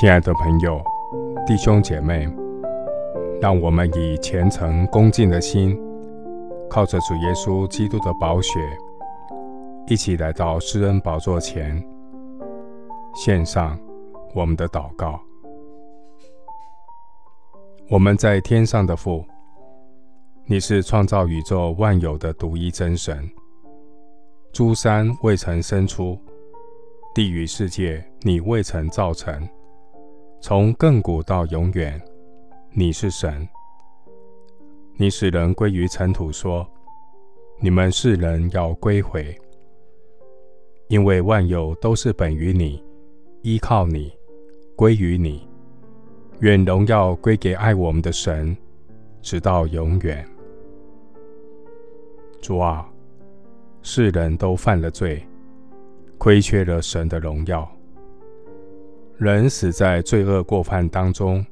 亲爱的朋友、弟兄姐妹，让我们以虔诚恭敬的心，靠着主耶稣基督的宝血，一起来到施恩宝座前，献上我们的祷告。我们在天上的父，你是创造宇宙万有的独一真神，诸山未曾生出。地狱世界，你未曾造成；从亘古到永远，你是神。你使人归于尘土，说：“你们世人要归回，因为万有都是本于你，依靠你，归于你。愿荣耀归给爱我们的神，直到永远。”主啊，世人都犯了罪。亏缺了神的荣耀，人死在罪恶过犯当中，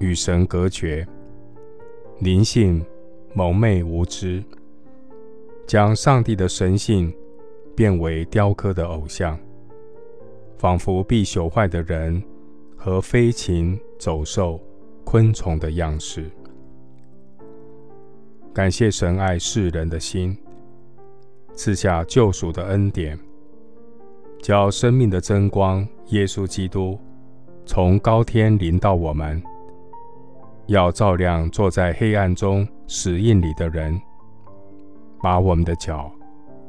与神隔绝，灵性蒙昧无知，将上帝的神性变为雕刻的偶像，仿佛必朽坏的人和飞禽走兽、昆虫的样式。感谢神爱世人的心，赐下救赎的恩典。叫生命的真光，耶稣基督从高天临到我们，要照亮坐在黑暗中死印里的人，把我们的脚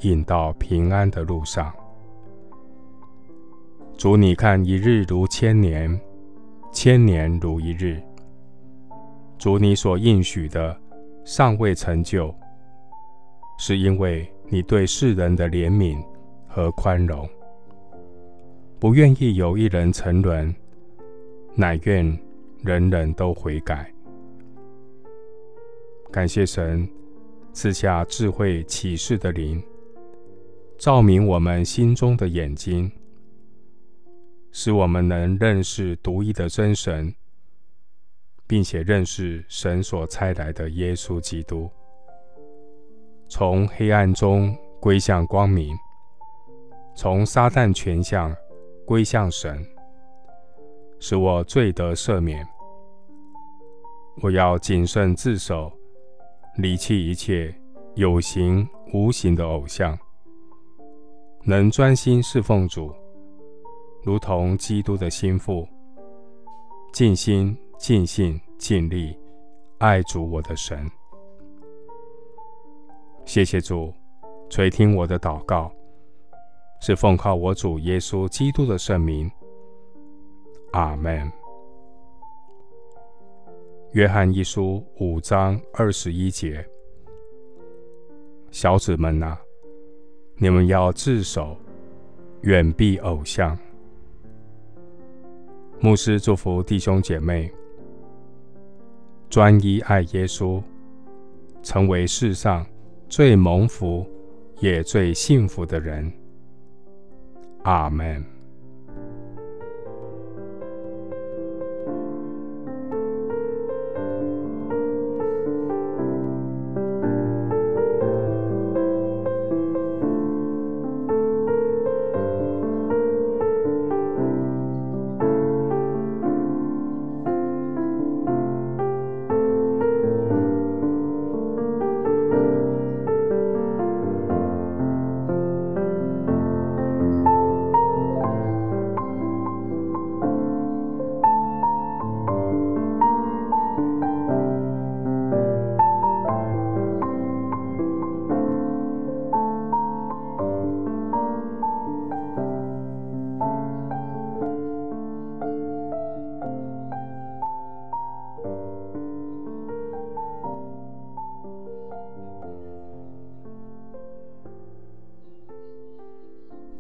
引到平安的路上。主，你看一日如千年，千年如一日。主，你所应许的尚未成就，是因为你对世人的怜悯和宽容。不愿意有一人沉沦，乃愿人人都悔改。感谢神赐下智慧启示的灵，照明我们心中的眼睛，使我们能认识独一的真神，并且认识神所差来的耶稣基督，从黑暗中归向光明，从撒旦权相。归向神，使我罪得赦免。我要谨慎自守，离弃一切有形无形的偶像，能专心侍奉主，如同基督的心腹，尽心、尽性、尽力爱主我的神。谢谢主，垂听我的祷告。是奉靠我主耶稣基督的圣名，阿门。约翰一书五章二十一节：小子们哪，你们要自守，远避偶像。牧师祝福弟兄姐妹，专一爱耶稣，成为世上最蒙福也最幸福的人。阿门。